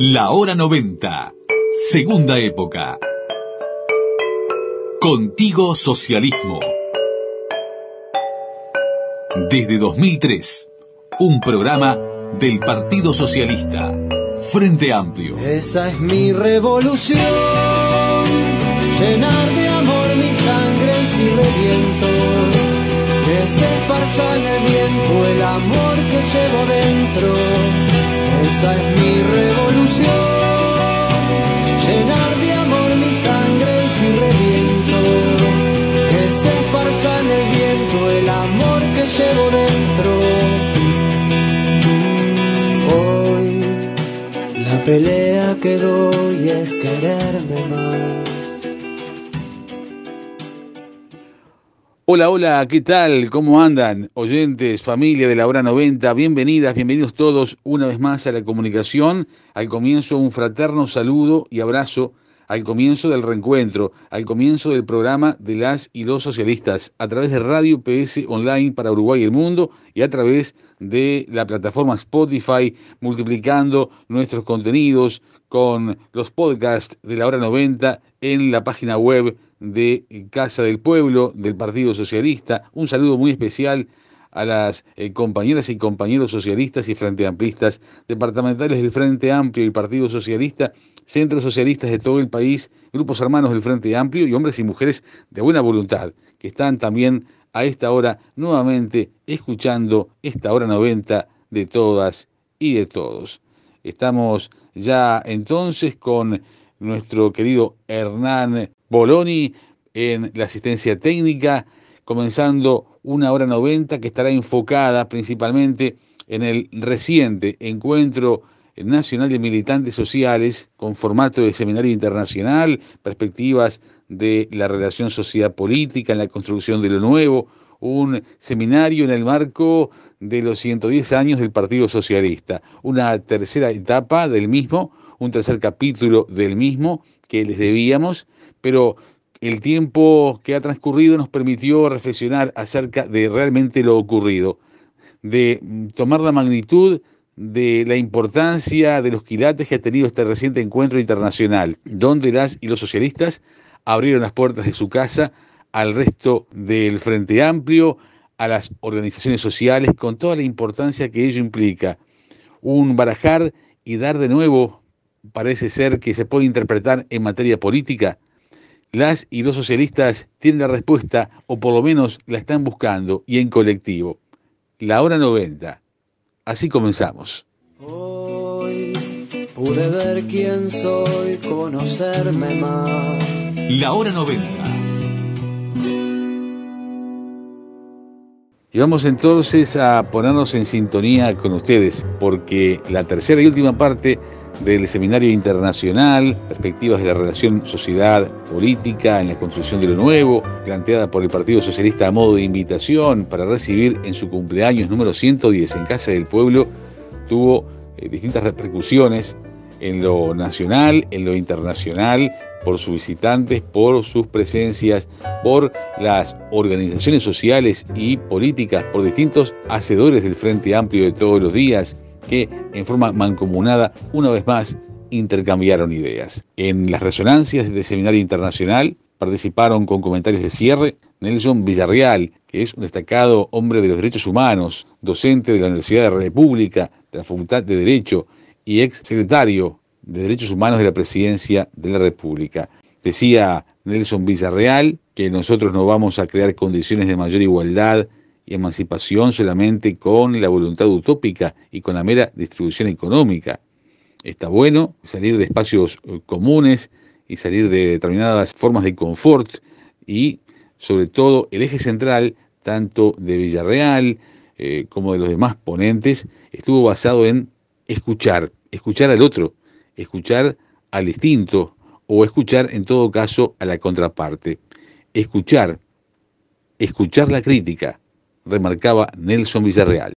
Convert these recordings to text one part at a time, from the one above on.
La hora 90, segunda época. Contigo Socialismo. Desde 2003, un programa del Partido Socialista, Frente Amplio. Esa es mi revolución, llenar de amor mi sangre si reviento, que se esparza en el viento el amor que llevo dentro. Esa es mi revolución, llenar de amor mi sangre si reviento, que se esparza en el viento el amor que llevo dentro. Hoy la pelea que doy es quererme más. Hola, hola, ¿qué tal? ¿Cómo andan? Oyentes, familia de la hora 90, bienvenidas, bienvenidos todos una vez más a la comunicación. Al comienzo un fraterno saludo y abrazo al comienzo del reencuentro, al comienzo del programa de las y los socialistas, a través de Radio PS Online para Uruguay y el mundo y a través de la plataforma Spotify, multiplicando nuestros contenidos con los podcasts de la hora 90 en la página web de Casa del Pueblo, del Partido Socialista. Un saludo muy especial a las eh, compañeras y compañeros socialistas y frente amplistas, departamentales del Frente Amplio y Partido Socialista, centros socialistas de todo el país, grupos hermanos del Frente Amplio y hombres y mujeres de buena voluntad, que están también a esta hora nuevamente escuchando esta hora 90 de todas y de todos. Estamos ya entonces con nuestro querido Hernán Boloni en la asistencia técnica, comenzando una hora 90 que estará enfocada principalmente en el reciente encuentro nacional de militantes sociales con formato de seminario internacional, perspectivas de la relación sociedad-política en la construcción de lo nuevo, un seminario en el marco de los 110 años del Partido Socialista, una tercera etapa del mismo, un tercer capítulo del mismo que les debíamos, pero el tiempo que ha transcurrido nos permitió reflexionar acerca de realmente lo ocurrido, de tomar la magnitud de la importancia de los quilates que ha tenido este reciente encuentro internacional, donde las y los socialistas abrieron las puertas de su casa al resto del Frente Amplio, a las organizaciones sociales, con toda la importancia que ello implica. Un barajar y dar de nuevo, parece ser que se puede interpretar en materia política, las y los socialistas tienen la respuesta, o por lo menos la están buscando, y en colectivo. La hora 90. Así comenzamos. Hoy pude ver quién soy, conocerme más. La hora 90. Y vamos entonces a ponernos en sintonía con ustedes, porque la tercera y última parte del Seminario Internacional, Perspectivas de la Relación Sociedad-Política en la Construcción de lo Nuevo, planteada por el Partido Socialista a modo de invitación para recibir en su cumpleaños número 110 en Casa del Pueblo, tuvo eh, distintas repercusiones en lo nacional, en lo internacional, por sus visitantes, por sus presencias, por las organizaciones sociales y políticas, por distintos hacedores del Frente Amplio de todos los días, que en forma mancomunada, una vez más, intercambiaron ideas. En las resonancias del Seminario Internacional participaron con comentarios de cierre Nelson Villarreal, que es un destacado hombre de los derechos humanos, docente de la Universidad de la República, de la Facultad de Derecho y ex secretario de Derechos Humanos de la Presidencia de la República. Decía Nelson Villarreal que nosotros no vamos a crear condiciones de mayor igualdad y emancipación solamente con la voluntad utópica y con la mera distribución económica. Está bueno salir de espacios eh, comunes y salir de determinadas formas de confort y sobre todo el eje central, tanto de Villarreal eh, como de los demás ponentes, estuvo basado en escuchar, escuchar al otro, escuchar al distinto o escuchar en todo caso a la contraparte. Escuchar, escuchar la crítica, remarcaba Nelson Villarreal.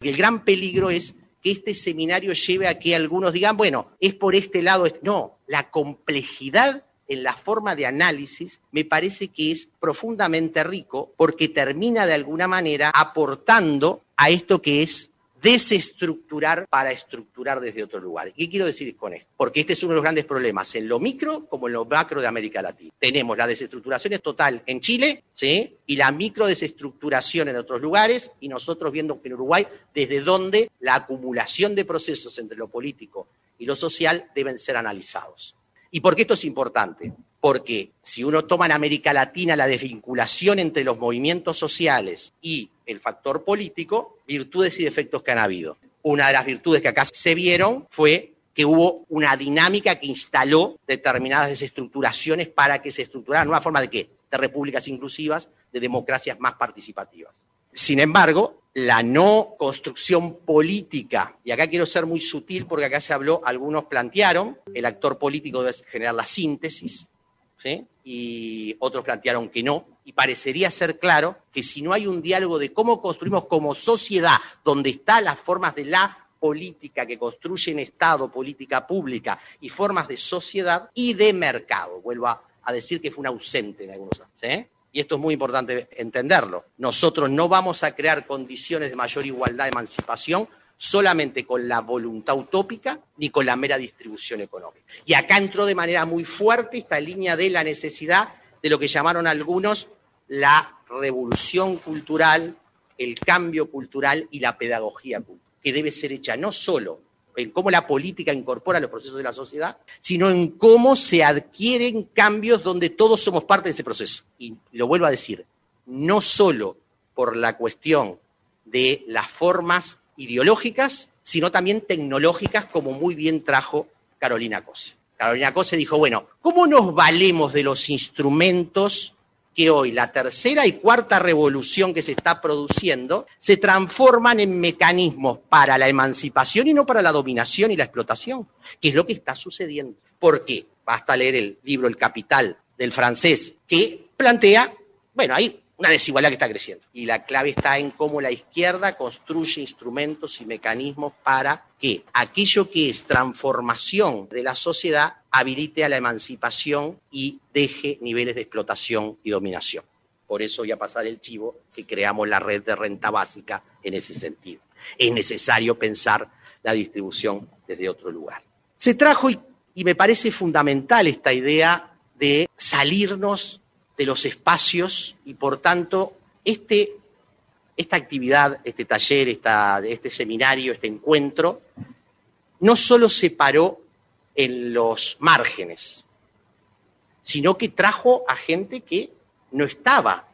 El gran peligro es que este seminario lleve a que algunos digan, bueno, es por este lado. No, la complejidad en la forma de análisis me parece que es profundamente rico porque termina de alguna manera aportando a esto que es desestructurar para estructurar desde otro lugar. ¿Qué quiero decir con esto? Porque este es uno de los grandes problemas en lo micro como en lo macro de América Latina. Tenemos la desestructuración total en Chile, ¿sí? Y la micro desestructuración en otros lugares y nosotros viendo en Uruguay desde donde la acumulación de procesos entre lo político y lo social deben ser analizados. ¿Y por qué esto es importante? Porque si uno toma en América Latina la desvinculación entre los movimientos sociales y el factor político, virtudes y defectos que han habido. Una de las virtudes que acá se vieron fue que hubo una dinámica que instaló determinadas desestructuraciones para que se estructuraran una forma de qué? De repúblicas inclusivas, de democracias más participativas. Sin embargo, la no construcción política, y acá quiero ser muy sutil porque acá se habló, algunos plantearon, el actor político debe generar la síntesis, y otros plantearon que no, y parecería ser claro que si no hay un diálogo de cómo construimos como sociedad, donde están las formas de la política que construyen Estado, política pública y formas de sociedad y de mercado. Vuelvo a, decir que fue un ausente en algunos años. Y esto es muy importante entenderlo. Nosotros no vamos a crear condiciones de mayor igualdad de emancipación solamente con la voluntad utópica ni con la mera distribución económica. Y acá entró de manera muy fuerte esta línea de la necesidad de lo que llamaron algunos la revolución cultural, el cambio cultural y la pedagogía que debe ser hecha no solo en cómo la política incorpora los procesos de la sociedad, sino en cómo se adquieren cambios donde todos somos parte de ese proceso. Y lo vuelvo a decir, no solo por la cuestión de las formas ideológicas, sino también tecnológicas, como muy bien trajo Carolina Cose. Carolina Cose dijo, bueno, ¿cómo nos valemos de los instrumentos que hoy la tercera y cuarta revolución que se está produciendo se transforman en mecanismos para la emancipación y no para la dominación y la explotación, que es lo que está sucediendo. ¿Por qué? Basta leer el libro El Capital del francés, que plantea, bueno, ahí una desigualdad que está creciendo. Y la clave está en cómo la izquierda construye instrumentos y mecanismos para que aquello que es transformación de la sociedad habilite a la emancipación y deje niveles de explotación y dominación. Por eso voy a pasar el chivo que creamos la red de renta básica en ese sentido. Es necesario pensar la distribución desde otro lugar. Se trajo, y, y me parece fundamental esta idea de salirnos de los espacios y por tanto este, esta actividad, este taller, este seminario, este encuentro, no solo se paró en los márgenes, sino que trajo a gente que no estaba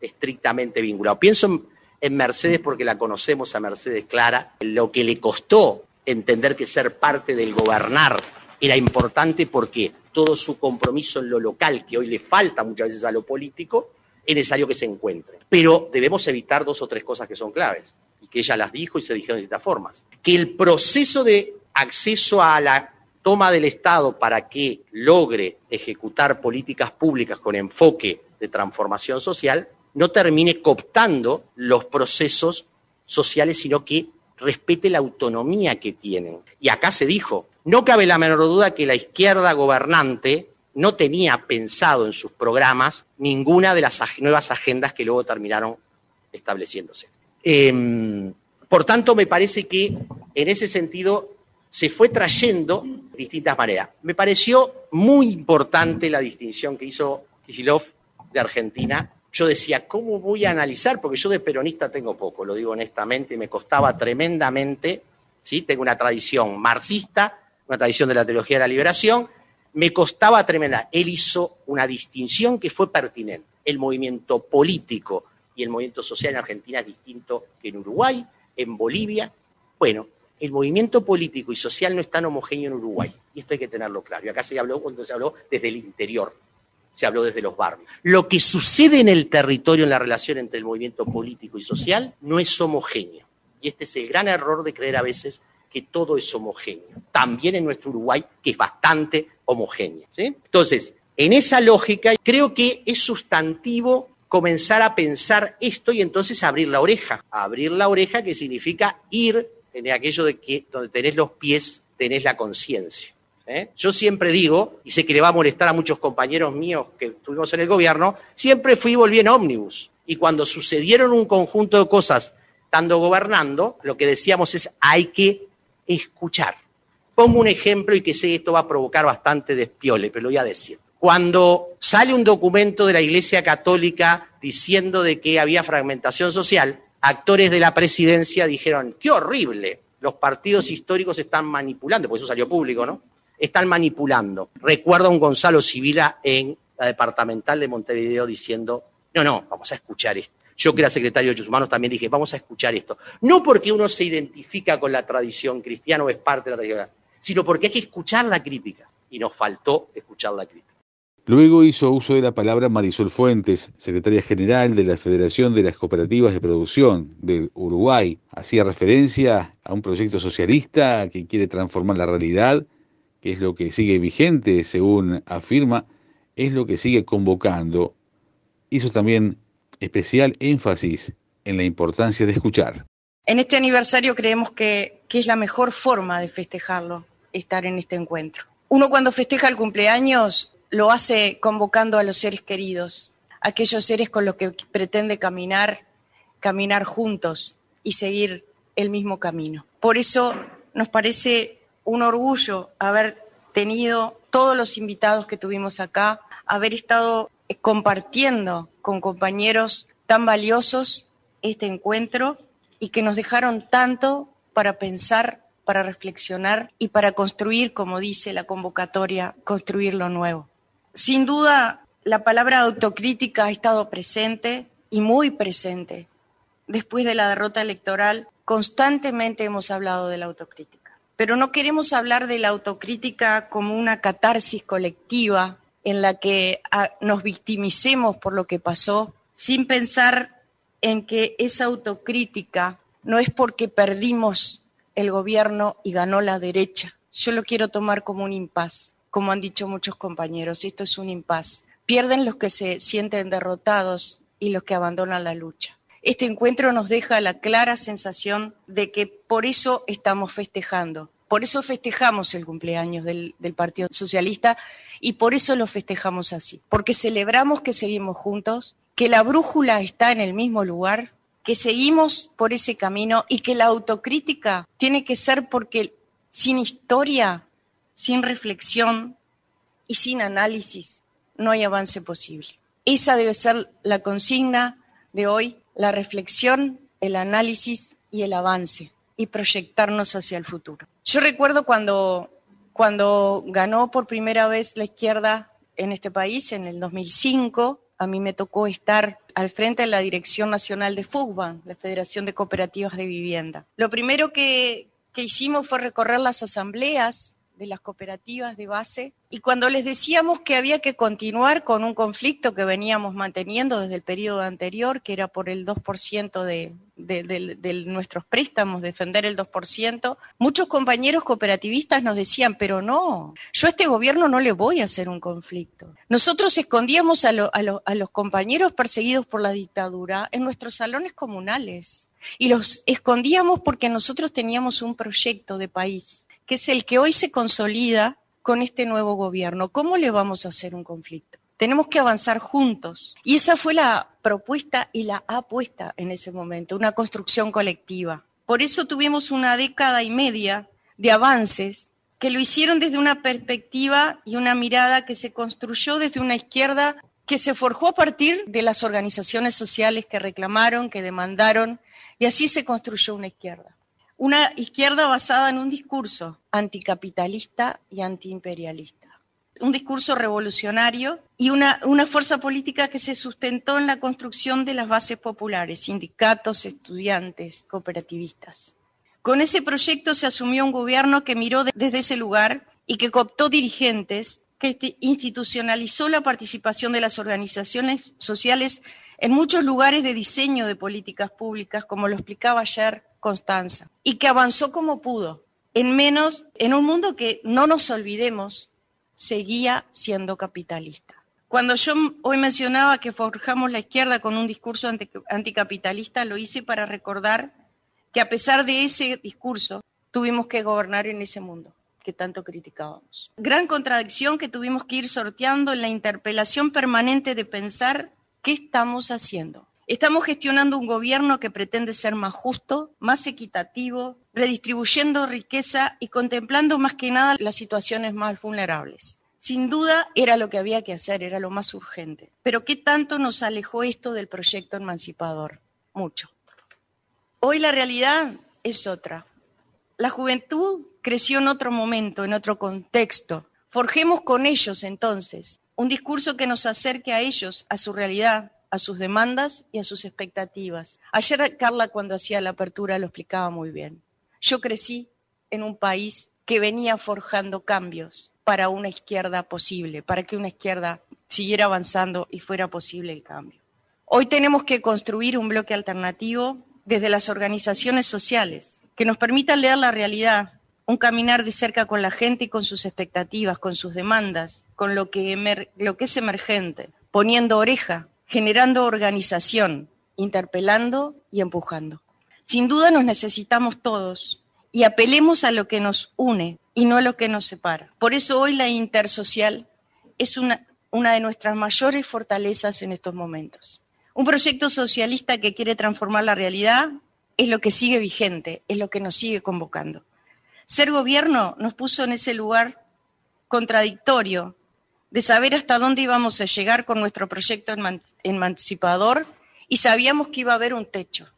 estrictamente vinculado. Pienso en, en Mercedes porque la conocemos a Mercedes Clara, lo que le costó entender que ser parte del gobernar era importante porque todo su compromiso en lo local, que hoy le falta muchas veces a lo político, es necesario que se encuentre. Pero debemos evitar dos o tres cosas que son claves, y que ella las dijo y se dijeron de distintas formas. Que el proceso de acceso a la toma del Estado para que logre ejecutar políticas públicas con enfoque de transformación social no termine cooptando los procesos sociales, sino que respete la autonomía que tienen. Y acá se dijo, no cabe la menor duda que la izquierda gobernante no tenía pensado en sus programas ninguna de las nuevas agendas que luego terminaron estableciéndose. Em, por tanto, me parece que en ese sentido se fue trayendo de distintas maneras. Me pareció muy importante la distinción que hizo Kicillof de Argentina yo decía, ¿cómo voy a analizar? Porque yo de peronista tengo poco, lo digo honestamente, me costaba tremendamente, ¿sí? Tengo una tradición marxista, una tradición de la teología de la liberación, me costaba tremenda. Él hizo una distinción que fue pertinente. El movimiento político y el movimiento social en Argentina es distinto que en Uruguay, en Bolivia. Bueno, el movimiento político y social no es tan homogéneo en Uruguay, y esto hay que tenerlo claro. Y acá se habló cuando se habló desde el interior, se habló desde los barrios. Lo que sucede en el territorio en la relación entre el movimiento político y social no es homogéneo. Y este es el gran error de creer a veces que todo es homogéneo. También en nuestro Uruguay, que es bastante homogéneo. Entonces, en esa lógica, creo que es sustantivo comenzar a pensar esto y entonces abrir la oreja. Abrir la oreja que significa ir en aquello de que donde tenés los pies, tenés la conciencia. ¿eh? Yo siempre digo, y sé que le va a molestar a muchos compañeros míos que estuvimos en el gobierno, siempre fui y volví en ómnibus. Y cuando sucedieron un conjunto de cosas estando gobernando, lo que decíamos es hay que escuchar. Pongo un ejemplo y que sé que esto va a provocar bastante despiole, pero lo voy a decir. Cuando sale un documento de la Iglesia Católica diciendo de que había fragmentación social, actores de la presidencia dijeron, qué horrible, los partidos históricos están manipulando, porque eso salió público, ¿no? Están manipulando. Recuerdo a un Gonzalo Civila en la departamental de Montevideo diciendo, no, no, vamos a escuchar esto. Yo que era secretario de Derechos Humanos también dije, vamos a escuchar esto. No porque uno se identifica con la tradición cristiana o es parte de la tradición, sino porque hay que escuchar la crítica. Y nos faltó escuchar la crítica. Luego hizo uso de la palabra Marisol Fuentes, secretaria general de la Federación de las Cooperativas de Producción del Uruguay. Hacía referencia a un proyecto socialista que quiere transformar la realidad, que es lo que sigue vigente, según afirma, es lo que sigue convocando. Hizo también especial énfasis en la importancia de escuchar. En este aniversario creemos que, que es la mejor forma de festejarlo, estar en este encuentro. Uno cuando festeja el cumpleaños lo hace convocando a los seres queridos, aquellos seres con los que pretende caminar, caminar juntos y seguir el mismo camino. Por eso nos parece un orgullo haber tenido todos los invitados que tuvimos acá, haber estado compartiendo con compañeros tan valiosos este encuentro y que nos dejaron tanto para pensar, para reflexionar y para construir, como dice la convocatoria, construir lo nuevo. Sin duda, la palabra autocrítica ha estado presente y muy presente. Después de la derrota electoral, constantemente hemos hablado de la autocrítica. Pero no queremos hablar de la autocrítica como una catarsis colectiva en la que ah, nos victimicemos por lo que pasó, sin pensar en que esa autocrítica no es porque perdimos el gobierno y ganó la derecha. Yo lo quiero tomar como un impas como han dicho muchos compañeros, esto es un impas. Pierden los que se sienten derrotados y los que abandonan la lucha. Este encuentro nos deja la clara sensación de que por eso estamos festejando, por eso festejamos el cumpleaños del, del, Partido Socialista y por eso lo festejamos así, porque celebramos que seguimos juntos, que la brújula está en el mismo lugar, que seguimos por ese camino y que la autocrítica tiene que ser porque sin historia sin reflexión y sin análisis no hay avance posible. Esa debe ser la consigna de hoy, la reflexión, el análisis y el avance y proyectarnos hacia el futuro. Yo recuerdo cuando, cuando ganó por primera vez la izquierda en este país, en el 2005, a mí me tocó estar al frente de la Dirección Nacional de FUGBAN, la Federación de Cooperativas de Vivienda. Lo primero que, que hicimos fue recorrer las asambleas de las cooperativas de base y cuando les decíamos que había que continuar con un conflicto que veníamos manteniendo desde el periodo anterior, que era por el 2% de, de, de, nuestros préstamos, defender el 2%, muchos compañeros cooperativistas nos decían, pero no, yo a este gobierno no le voy a hacer un conflicto. Nosotros escondíamos a, lo, a los compañeros perseguidos por la dictadura en nuestros salones comunales y los escondíamos porque nosotros teníamos un proyecto de país que es el que hoy se consolida con este nuevo gobierno. ¿Cómo le vamos a hacer un conflicto? Tenemos que avanzar juntos. Y esa fue la propuesta y la apuesta en ese momento, una construcción colectiva. Por eso tuvimos una década y media de avances que lo hicieron desde una perspectiva y una mirada que se construyó desde una izquierda que se forjó a partir de las organizaciones sociales que reclamaron, que demandaron, y así se construyó una izquierda una izquierda basada en un discurso anticapitalista y antiimperialista. Un discurso revolucionario y una, una, fuerza política que se sustentó en la construcción de las bases populares, sindicatos, estudiantes, cooperativistas. Con ese proyecto se asumió un gobierno que miró desde ese lugar y que cooptó dirigentes, que institucionalizó la participación de las organizaciones sociales en muchos lugares de diseño de políticas públicas, como lo explicaba ayer Constanza, y que avanzó como pudo, en menos, en un mundo que, no nos olvidemos, seguía siendo capitalista. Cuando yo hoy mencionaba que forjamos la izquierda con un discurso anticapitalista, lo hice para recordar que a pesar de ese discurso, tuvimos que gobernar en ese mundo que tanto criticábamos. Gran contradicción que tuvimos que ir sorteando en la interpelación permanente de pensar qué estamos haciendo Estamos gestionando un gobierno que pretende ser más justo, más equitativo, redistribuyendo riqueza y contemplando más que nada las situaciones más vulnerables. Sin duda era lo que había que hacer, era lo más urgente. Pero ¿qué tanto nos alejó esto del proyecto emancipador? Mucho. Hoy la realidad es otra. La juventud creció en otro momento, en otro contexto. Forjemos con ellos entonces un discurso que nos acerque a ellos, a su realidad, a sus demandas y a sus expectativas. Ayer Carla cuando hacía la apertura lo explicaba muy bien. Yo crecí en un país que venía forjando cambios para una izquierda posible, para que una izquierda siguiera avanzando y fuera posible el cambio. Hoy tenemos que construir un bloque alternativo desde las organizaciones sociales que nos permita leer la realidad, un caminar de cerca con la gente y con sus expectativas, con sus demandas, con lo que, lo que es emergente, poniendo oreja generando organización, interpelando y empujando. Sin duda nos necesitamos todos y apelemos a lo que nos une y no a lo que nos separa. Por eso hoy la intersocial es una, una de nuestras mayores fortalezas en estos momentos. Un proyecto socialista que quiere transformar la realidad es lo que sigue vigente, es lo que nos sigue convocando. Ser gobierno nos puso en ese lugar contradictorio de saber hasta dónde íbamos a llegar con nuestro proyecto emancipador y sabíamos que iba a haber un techo.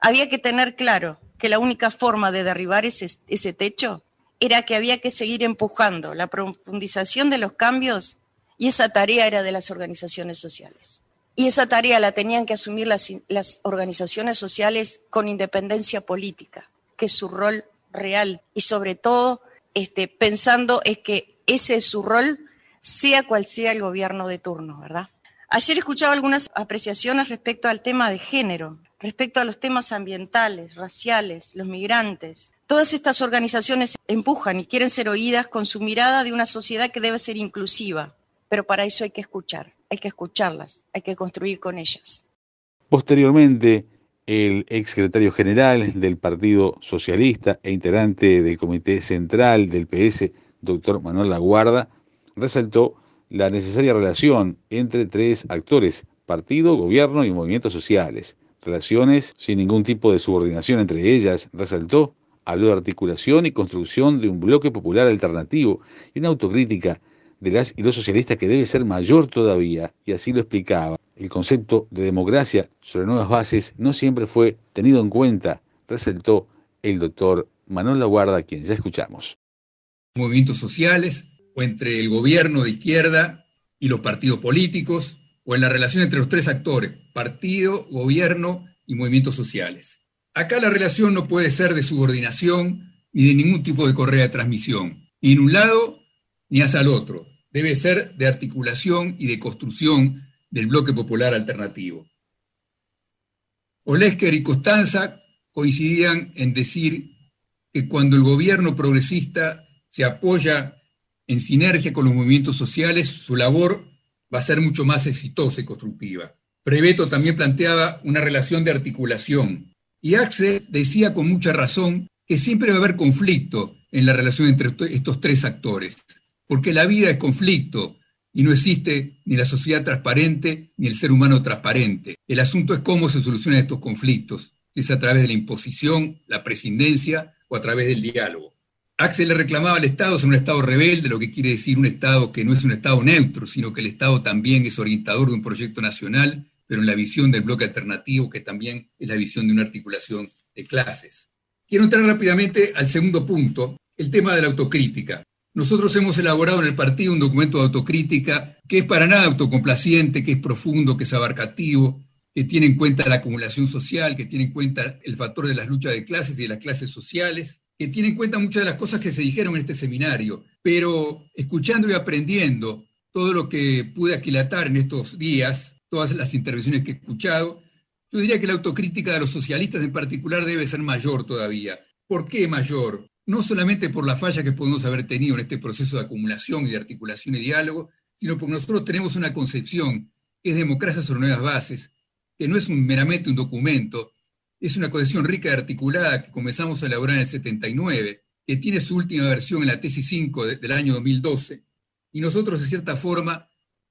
Había que tener claro que la única forma de derribar ese, techo era que había que seguir empujando la profundización de los cambios y esa tarea era de las organizaciones sociales. Y esa tarea la tenían que asumir las, las organizaciones sociales con independencia política, que es su rol real y sobre todo este, pensando es que ese es su rol sea cual sea el gobierno de turno, ¿verdad? Ayer escuchaba algunas apreciaciones respecto al tema de género, respecto a los temas ambientales, raciales, los migrantes. Todas estas organizaciones empujan y quieren ser oídas con su mirada de una sociedad que debe ser inclusiva, pero para eso hay que escuchar, hay que escucharlas, hay que construir con ellas. Posteriormente, el exsecretario general del Partido Socialista e integrante del Comité Central del PS, doctor Manuel Laguarda, resaltó la necesaria relación entre tres actores, partido, gobierno y movimientos sociales. Relaciones sin ningún tipo de subordinación entre ellas, resaltó, habló de articulación y construcción de un bloque popular alternativo y una autocrítica de las y los socialistas que debe ser mayor todavía, y así lo explicaba. El concepto de democracia sobre nuevas bases no siempre fue tenido en cuenta, resaltó el doctor Manuel Laguarda, quien ya escuchamos. Movimientos sociales, o entre el gobierno de izquierda y los partidos políticos, o en la relación entre los tres actores, partido, gobierno y movimientos sociales. Acá la relación no puede ser de subordinación ni de ningún tipo de correa de transmisión, ni en un lado ni hacia el otro. Debe ser de articulación y de construcción del bloque popular alternativo. Olesker y Costanza coincidían en decir que cuando el gobierno progresista se apoya en sinergia con los movimientos sociales, su labor va a ser mucho más exitosa y constructiva. Preveto también planteaba una relación de articulación. Y Axel decía con mucha razón que siempre va a haber conflicto en la relación entre estos tres actores, porque la vida es conflicto y no existe ni la sociedad transparente ni el ser humano transparente. El asunto es cómo se solucionan estos conflictos, si es a través de la imposición, la prescindencia o a través del diálogo. Axel le reclamaba al Estado ser un Estado rebelde, lo que quiere decir un Estado que no es un Estado neutro, sino que el Estado también es orientador de un proyecto nacional, pero en la visión del bloque alternativo, que también es la visión de una articulación de clases. Quiero entrar rápidamente al segundo punto, el tema de la autocrítica. Nosotros hemos elaborado en el partido un documento de autocrítica que es para nada autocomplaciente, que es profundo, que es abarcativo, que tiene en cuenta la acumulación social, que tiene en cuenta el factor de las luchas de clases y de las clases sociales, que tiene en cuenta muchas de las cosas que se dijeron en este seminario, pero escuchando y aprendiendo todo lo que pude aquilatar en estos días, todas las intervenciones que he escuchado, yo diría que la autocrítica de los socialistas en particular debe ser mayor todavía. ¿Por qué mayor? No solamente por la falla que podemos haber tenido en este proceso de acumulación y de articulación y diálogo, sino porque nosotros tenemos una concepción que es democracia sobre nuevas bases, que no es meramente un documento, es una cohesión rica y articulada que comenzamos a elaborar en el 79, que tiene su última versión en la tesis 5 del año 2012, y nosotros, de cierta forma,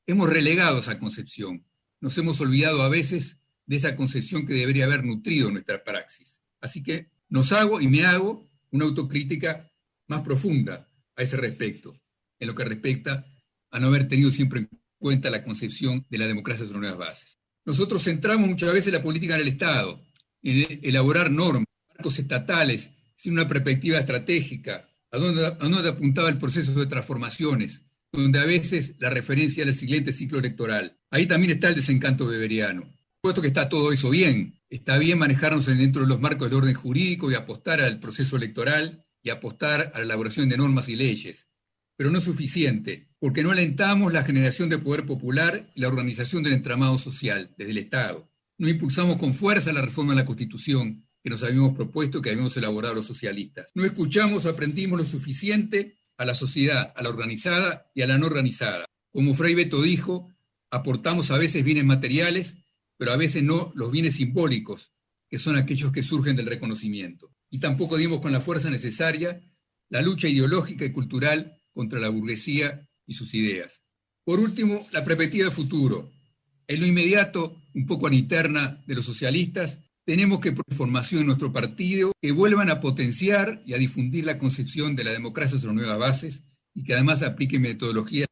hemos relegado esa concepción. Nos hemos olvidado a veces de esa concepción que debería haber nutrido nuestra praxis. Así que nos hago y me hago una autocrítica más profunda a ese respecto, en lo que respecta a no haber tenido siempre en cuenta la concepción de la democracia sobre nuevas bases. Nosotros centramos muchas veces la política en el Estado, en elaborar normas, marcos estatales, sin una perspectiva estratégica, a dónde, a dónde apuntaba el proceso de transformaciones, donde a veces la referencia era el siguiente ciclo electoral. Ahí también está el desencanto beberiano. Puesto que está todo eso bien, está bien manejarnos dentro de los marcos del orden jurídico y apostar al proceso electoral y apostar a la elaboración de normas y leyes. Pero no es suficiente, porque no alentamos la generación de poder popular y la organización del entramado social desde el Estado. No impulsamos con fuerza la reforma de la Constitución que nos habíamos propuesto, que habíamos elaborado los socialistas. No escuchamos aprendimos lo suficiente a la sociedad, a la organizada y a la no organizada. Como Frei Beto dijo, aportamos a veces bienes materiales, pero a veces no los bienes simbólicos, que son aquellos que surgen del reconocimiento. Y tampoco dimos con la fuerza necesaria la lucha ideológica y cultural contra la burguesía y sus ideas. Por último, la perspectiva de futuro. En lo inmediato, un poco a interna de los socialistas, tenemos que formación en nuestro partido que vuelvan a potenciar y a difundir la concepción de la democracia sobre nuevas bases y que además apliquen metodologías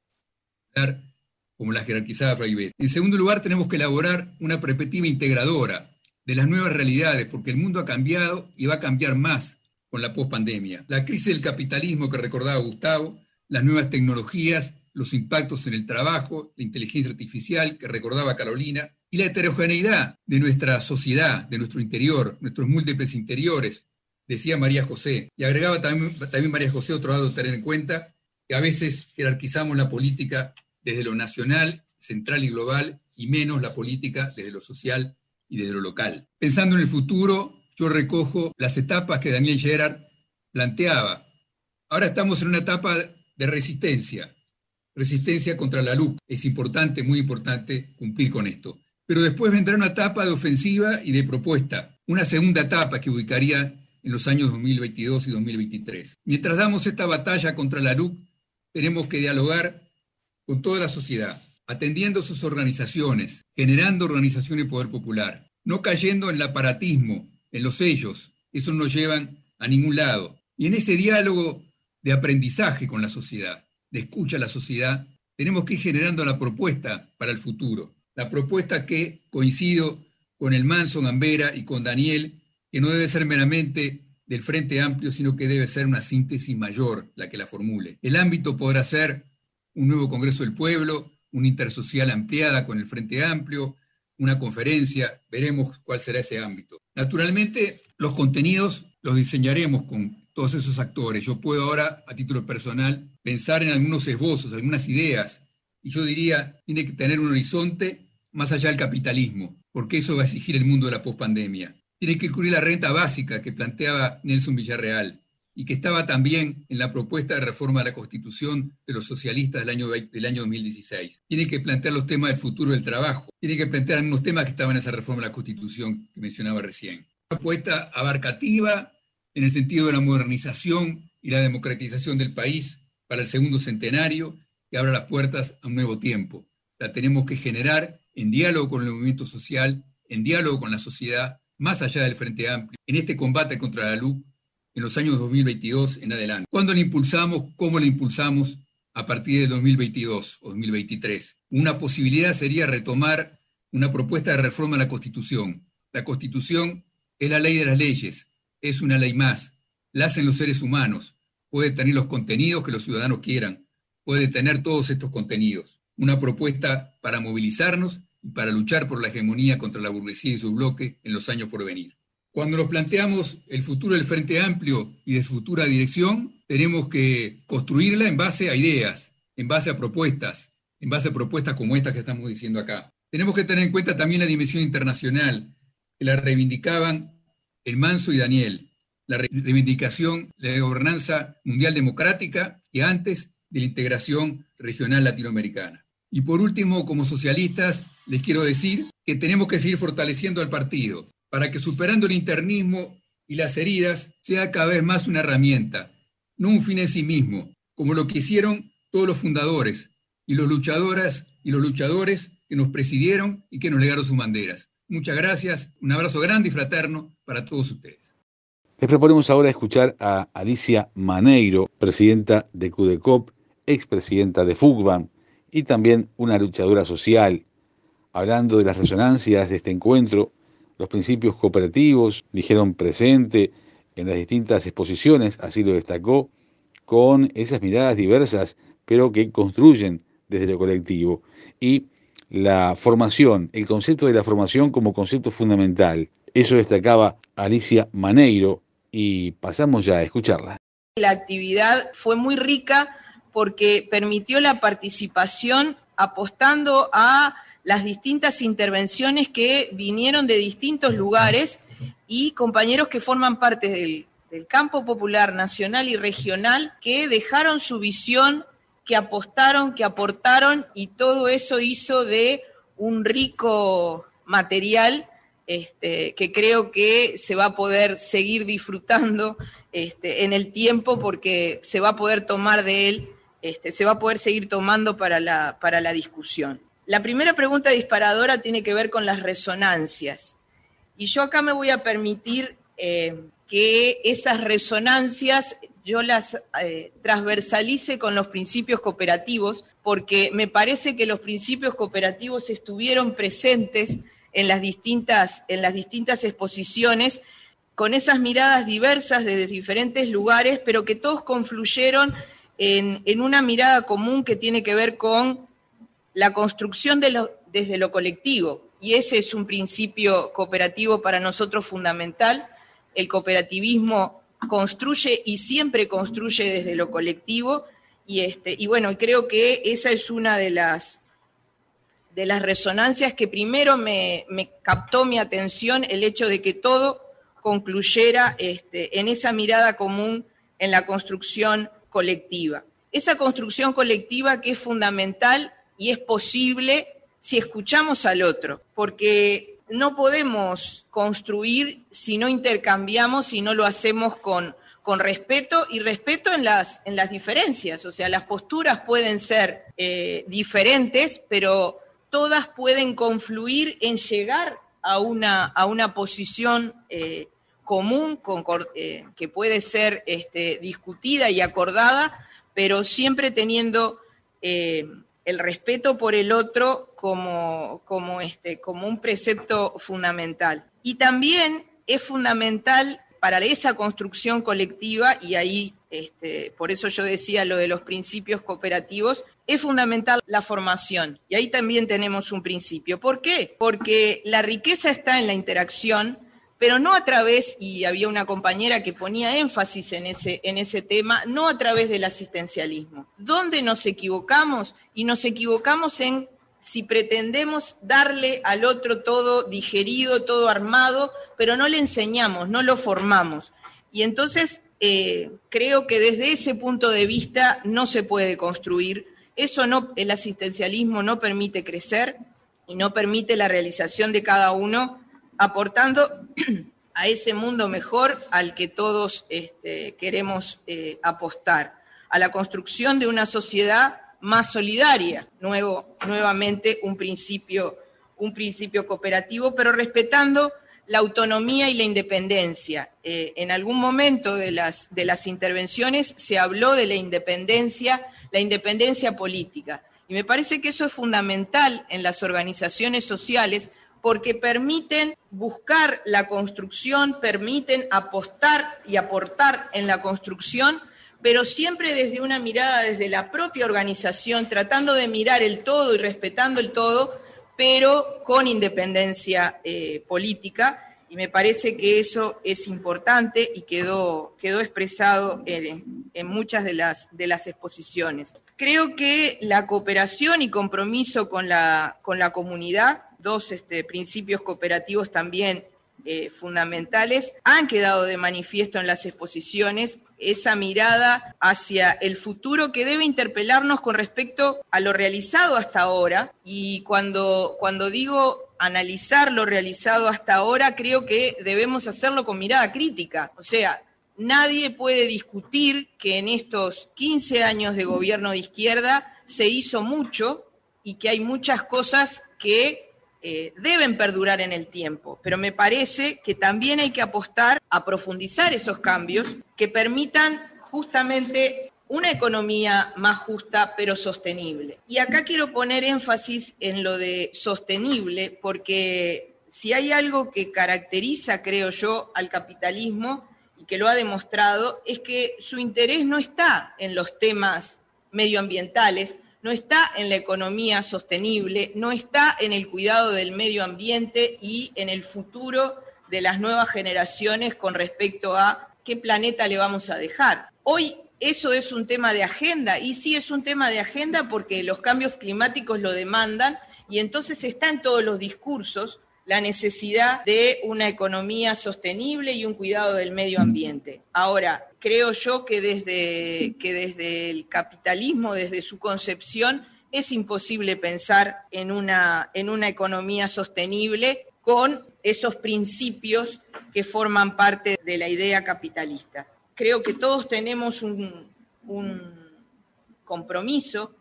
como la jerarquizada Fray En segundo lugar, tenemos que elaborar una perspectiva integradora de las nuevas realidades, porque el mundo ha cambiado y va a cambiar más con la pospandemia. La crisis del capitalismo que recordaba Gustavo, las nuevas tecnologías, los impactos en el trabajo, la inteligencia artificial que recordaba Carolina, y la heterogeneidad de nuestra sociedad, de nuestro interior, nuestros múltiples interiores, decía María José. Y agregaba también María José otro lado tener en cuenta, que a veces jerarquizamos la política desde lo nacional, central y global, y menos la política desde lo social y desde lo local. Pensando en el futuro, yo recojo las etapas que Daniel Gerard planteaba. Ahora estamos en una etapa de resistencia, resistencia contra la luz. Es importante, muy importante, cumplir con esto. Pero después vendrá una etapa de ofensiva y de propuesta, una segunda etapa que ubicaría en los años 2022 y 2023. Mientras damos esta batalla contra la LUC, tenemos que dialogar con toda la sociedad, atendiendo sus organizaciones, generando organización y poder popular, no cayendo en el aparatismo, en los sellos, eso no llevan a ningún lado. Y en ese diálogo de aprendizaje con la sociedad, de escucha a la sociedad, tenemos que ir generando la propuesta para el futuro la propuesta que coincido con el Manso Gambera y con Daniel, que no debe ser meramente del Frente Amplio, sino que debe ser una síntesis mayor la que la formule. El ámbito podrá ser un nuevo Congreso del Pueblo, una intersocial ampliada con el Frente Amplio, una conferencia, veremos cuál será ese ámbito. Naturalmente, los contenidos los diseñaremos con todos esos actores. Yo puedo ahora, a título personal, pensar en algunos esbozos, algunas ideas, y yo diría, tiene que tener un horizonte más allá del capitalismo, porque eso va a exigir el mundo de la pospandemia. Tiene que cubrir la renta básica que planteaba Nelson Villarreal y que estaba también en la propuesta de reforma de la Constitución de los socialistas del año, del año 2016. Tiene que plantear los temas del futuro del trabajo. Tiene que plantear algunos temas que estaban en esa reforma de la Constitución que mencionaba recién. Una propuesta abarcativa en el sentido de la modernización y la democratización del país para el segundo centenario que abra las puertas a un nuevo tiempo. La tenemos que generar en diálogo con el movimiento social, en diálogo con la sociedad, más allá del Frente Amplio, en este combate contra la luz en los años 2022 en adelante. ¿Cuándo la impulsamos? ¿Cómo la impulsamos? A partir de 2022 o 2023. Una posibilidad sería retomar una propuesta de reforma a la Constitución. La Constitución es la ley de las leyes, es una ley más, la hacen los seres humanos, puede tener los contenidos que los ciudadanos quieran, puede tener todos estos contenidos una propuesta para movilizarnos y para luchar por la hegemonía contra la burguesía y su bloque en los años por venir. Cuando nos planteamos el futuro del Frente Amplio y de su futura dirección, tenemos que construirla en base a ideas, en base a propuestas, en base a propuestas como estas que estamos diciendo acá. Tenemos que tener en cuenta también la dimensión internacional, que la reivindicaban el Manso y Daniel, la reivindicación de la gobernanza mundial democrática y antes de la integración regional latinoamericana. Y por último, como socialistas, les quiero decir que tenemos que seguir fortaleciendo al partido para que superando el internismo y las heridas sea cada vez más una herramienta, no un fin en sí mismo, como lo que hicieron todos los fundadores y los luchadoras y los luchadores que nos presidieron y que nos legaron sus banderas. Muchas gracias, un abrazo grande y fraterno para todos ustedes. Les proponemos ahora escuchar a Alicia Maneiro, presidenta de CUDECOP, expresidenta de FUGBAN y también una luchadora social, hablando de las resonancias de este encuentro, los principios cooperativos, dijeron presente en las distintas exposiciones, así lo destacó, con esas miradas diversas, pero que construyen desde lo colectivo. Y la formación, el concepto de la formación como concepto fundamental. Eso destacaba Alicia Maneiro y pasamos ya a escucharla. La actividad fue muy rica porque permitió la participación apostando a las distintas intervenciones que vinieron de distintos lugares y compañeros que forman parte del, campo popular nacional y regional que dejaron su visión, que apostaron, que aportaron y todo eso hizo de un rico material este, que creo que se va a poder seguir disfrutando este, en el tiempo porque se va a poder tomar de él, este, se va a poder seguir tomando para la, para la discusión. La primera pregunta disparadora tiene que ver con las resonancias. Y yo acá me voy a permitir eh, que esas resonancias yo las eh, transversalice con los principios cooperativos, porque me parece que los principios cooperativos estuvieron presentes en las distintas, en las distintas exposiciones, con esas miradas diversas desde diferentes lugares, pero que todos confluyeron en, en una mirada común que tiene que ver con la construcción de lo, desde lo colectivo. Y ese es un principio cooperativo para nosotros fundamental el cooperativismo construye y siempre construye desde lo colectivo y este y bueno creo que esa es una de las de las resonancias que primero me, captó mi atención el hecho de que todo concluyera este, en esa mirada común en la construcción colectiva. Esa construcción colectiva que es fundamental y es posible si escuchamos al otro, porque no podemos construir si no intercambiamos, si no lo hacemos con, con respeto y respeto en las, en las diferencias. O sea, las posturas pueden ser eh, diferentes, pero todas pueden confluir en llegar a una, a una posición eh, común eh, que puede ser este, discutida y acordada, pero siempre teniendo el respeto por el otro como, como, este, como un precepto fundamental. Y también es fundamental para esa construcción colectiva, y ahí este, por eso yo decía lo de los principios cooperativos, es fundamental la formación. Y ahí también tenemos un principio. ¿Por qué? Porque la riqueza está en la interacción, pero no a través, y había una compañera que ponía énfasis en ese, en ese tema, no a través del asistencialismo. ¿Dónde nos equivocamos? Y nos equivocamos en si pretendemos darle al otro todo digerido, todo armado, pero no le enseñamos, no lo formamos. Y entonces eh, creo que desde ese punto de vista no se puede construir. Eso no, el asistencialismo no permite crecer y no permite la realización de cada uno aportando a ese mundo mejor al que todos este, queremos eh, apostar, a la construcción de una sociedad más solidaria, nuevo, nuevamente un principio, un principio cooperativo, pero respetando la autonomía y la independencia. Eh, en algún momento de las, de las intervenciones se habló de la independencia, la independencia política. Y me parece que eso es fundamental en las organizaciones sociales porque permiten buscar la construcción, permiten apostar y aportar en la construcción, pero siempre desde una mirada desde la propia organización, tratando de mirar el todo y respetando el todo, pero con independencia eh, política. Y me parece que eso es importante y quedó, quedó expresado en, en muchas de las, de las exposiciones. Creo que la cooperación y compromiso con la, con la comunidad dos este, principios cooperativos también eh, fundamentales, han quedado de manifiesto en las exposiciones esa mirada hacia el futuro que debe interpelarnos con respecto a lo realizado hasta ahora. Y cuando, cuando digo analizar lo realizado hasta ahora, creo que debemos hacerlo con mirada crítica. O sea, nadie puede discutir que en estos 15 años de gobierno de izquierda se hizo mucho y que hay muchas cosas que eh, deben perdurar en el tiempo, pero me parece que también hay que apostar a profundizar esos cambios que permitan justamente una economía más justa pero sostenible. Y acá quiero poner énfasis en lo de sostenible porque si hay algo que caracteriza, creo yo, al capitalismo y que lo ha demostrado, es que su interés no está en los temas medioambientales, no está en la economía sostenible, no está en el cuidado del medio ambiente y en el futuro de las nuevas generaciones con respecto a qué planeta le vamos a dejar. Hoy eso es un tema de agenda y sí es un tema de agenda porque los cambios climáticos lo demandan y entonces está en todos los discursos la necesidad de una economía sostenible y un cuidado del medio ambiente. Ahora, creo yo que desde, que desde el capitalismo, desde su concepción, es imposible pensar en una, en una economía sostenible con esos principios que forman parte de la idea capitalista. Creo que todos tenemos un, un compromiso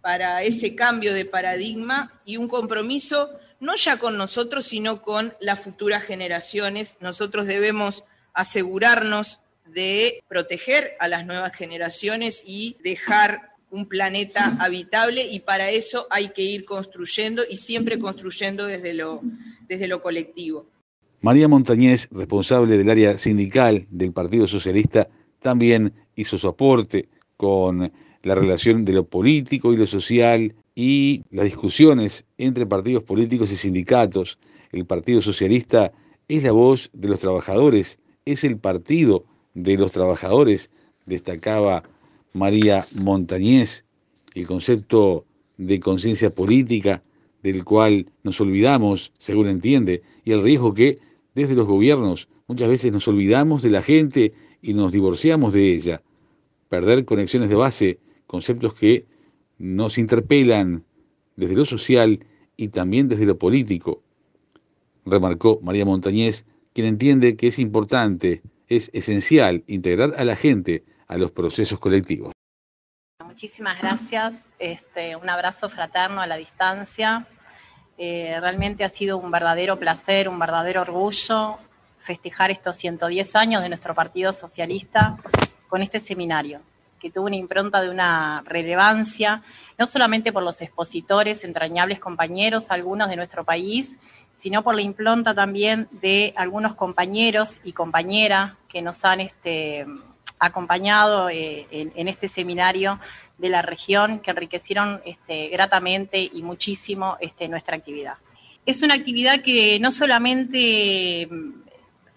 para ese cambio de paradigma y un compromiso no ya con nosotros, sino con las futuras generaciones. Nosotros debemos asegurarnos de proteger a las nuevas generaciones y dejar un planeta habitable y para eso hay que ir construyendo y siempre construyendo desde lo, desde lo colectivo. María Montañez, responsable del área sindical del Partido Socialista, también hizo su aporte con la relación de lo político y lo social y las discusiones entre partidos políticos y sindicatos. El Partido Socialista es la voz de los trabajadores, es el partido de los trabajadores, destacaba María Montañez, el concepto de conciencia política del cual nos olvidamos, según entiende, y el riesgo que desde los gobiernos muchas veces nos olvidamos de la gente y nos divorciamos de ella. Perder conexiones de base, conceptos que nos interpelan desde lo social y también desde lo político, remarcó María Montañez, quien entiende que es importante, es esencial integrar a la gente a los procesos colectivos. Muchísimas gracias, este, un abrazo fraterno a la distancia. Eh, realmente ha sido un verdadero placer, un verdadero orgullo festejar estos 110 años de nuestro Partido Socialista con este seminario que tuvo una impronta de una relevancia, no solamente por los expositores, entrañables compañeros, algunos de nuestro país, sino por la impronta también de algunos compañeros y compañeras que nos han este, acompañado eh, en, este seminario de la región, que enriquecieron este, gratamente y muchísimo este, nuestra actividad. Es una actividad que no solamente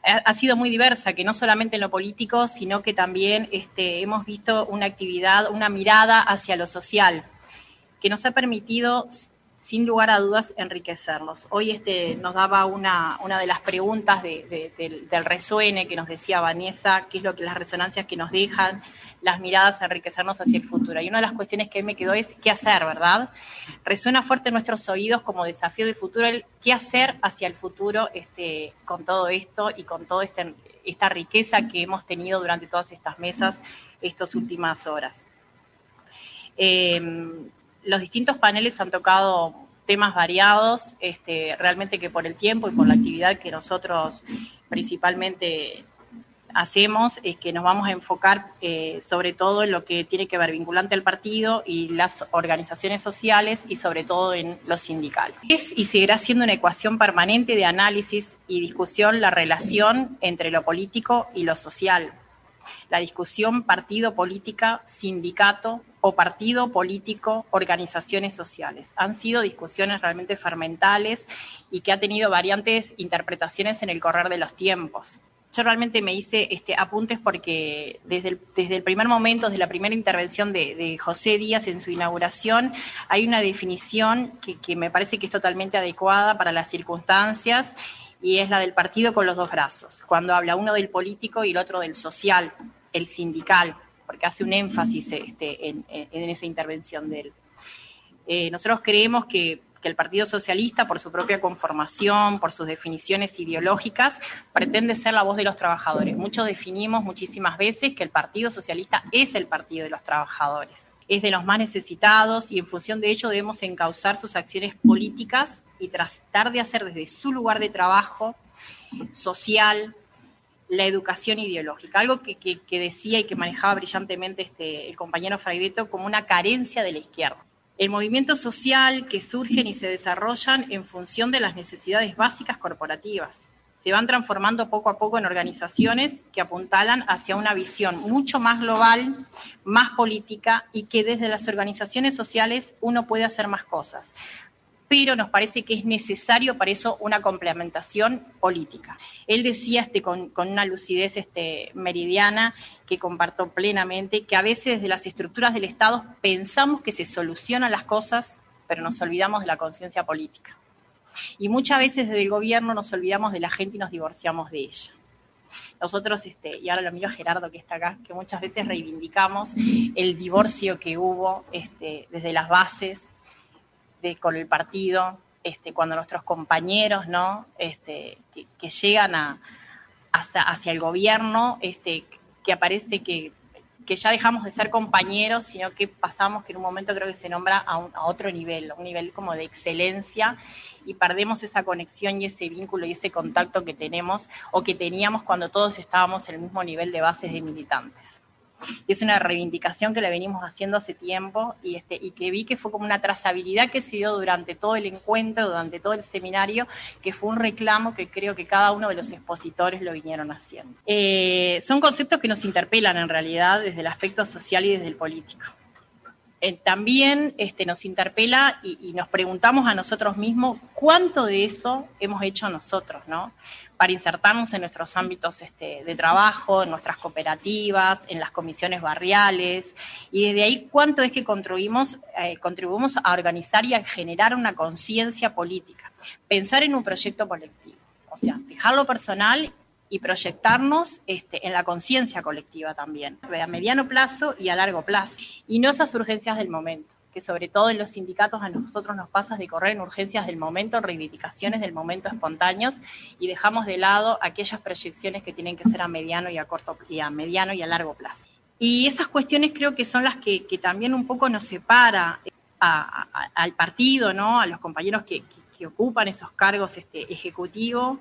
ha sido muy diversa, que no solamente en lo político, sino que también este, hemos visto una actividad, una mirada hacia lo social, que nos ha permitido, sin lugar a dudas, enriquecerlos. Hoy este, nos daba una, una de las preguntas del resuene que nos decía Vanessa, qué es lo que las resonancias que nos dejan, las miradas enriquecernos hacia el futuro. Y una de las cuestiones que me quedó es qué hacer, ¿verdad? Resuena fuerte en nuestros oídos como desafío de futuro el qué hacer hacia el futuro este, con todo esto y con toda este, esta riqueza que hemos tenido durante todas estas mesas, estas últimas horas. Em, los distintos paneles han tocado temas variados, este, realmente que por el tiempo y por la actividad que nosotros principalmente hacemos es que nos vamos a enfocar eh, sobre todo en lo que tiene que ver vinculante al partido y las organizaciones sociales y sobre todo en lo sindical. Es y seguirá siendo una ecuación permanente de análisis y discusión la relación entre lo político y lo social. La discusión partido política, sindicato o partido político, organizaciones sociales. Han sido discusiones realmente fermentales y que ha tenido variantes interpretaciones en el correr de los tiempos yo realmente me hice este, apuntes porque desde el, primer momento, desde la primera intervención de, José Díaz en su inauguración, hay una definición que, me parece que es totalmente adecuada para las circunstancias y es la del partido con los dos brazos, cuando habla uno del político y el otro del social, el sindical, porque hace un énfasis este, en, en, esa intervención de él. Eh, nosotros creemos que que el Partido Socialista, por su propia conformación, por sus definiciones ideológicas, pretende ser la voz de los trabajadores. Muchos definimos muchísimas veces que el Partido Socialista es el partido de los trabajadores. es de los más necesitados y en función de ello debemos encauzar sus acciones políticas y tratar de hacer desde su lugar de trabajo social la educación ideológica, algo que, decía y que manejaba brillantemente este, el compañero Fraideto como una carencia de la izquierda. El movimiento social que surgen y se desarrollan en función de las necesidades básicas corporativas. Se van transformando poco a poco en organizaciones que apuntalan hacia una visión mucho más global, más política y que desde las organizaciones sociales uno puede hacer más cosas pero nos parece que es necesario para eso una complementación política. Él decía este, con, una lucidez este, meridiana que comparto plenamente, que a veces desde las estructuras del Estado pensamos que se solucionan las cosas, pero nos olvidamos de la conciencia política. Y muchas veces desde el gobierno nos olvidamos de la gente y nos divorciamos de ella. Nosotros, este, y ahora lo miro a Gerardo que está acá, que muchas veces reivindicamos el divorcio que hubo este, desde las bases con el partido, este, cuando nuestros compañeros, ¿no? Este, que, llegan a, hacia, el gobierno, este, que aparece que, que, ya dejamos de ser compañeros, sino que pasamos, que en un momento creo que se nombra a, a otro nivel, a un nivel como de excelencia, y perdemos esa conexión y ese vínculo y ese contacto que tenemos o que teníamos cuando todos estábamos en el mismo nivel de bases de militantes es una reivindicación que la venimos haciendo hace tiempo y, este, y que vi que fue como una trazabilidad que se dio durante todo el encuentro, durante todo el seminario, que fue un reclamo que creo que cada uno de los expositores lo vinieron haciendo. Eh, son conceptos que nos interpelan en realidad desde el aspecto social y desde el político. Eh, también este, nos interpela y, y, nos preguntamos a nosotros mismos cuánto de eso hemos hecho nosotros, ¿no? Para insertarnos en nuestros ámbitos este, de trabajo, en nuestras cooperativas, en las comisiones barriales, y desde ahí cuánto es que contribuimos, eh, contribuimos a organizar y a generar una conciencia política, pensar en un proyecto colectivo, o sea, dejarlo personal y proyectarnos este, en la conciencia colectiva también, a mediano plazo y a largo plazo, y no esas urgencias del momento que sobre todo en los sindicatos a nosotros nos pasa de correr en urgencias del momento, en reivindicaciones del momento espontáneos y dejamos de lado aquellas proyecciones que tienen que ser a mediano y a corto y a mediano y a largo plazo. Y esas cuestiones creo que son las que, también un poco nos separa al partido, ¿no? a los compañeros que, que ocupan esos cargos este, ejecutivos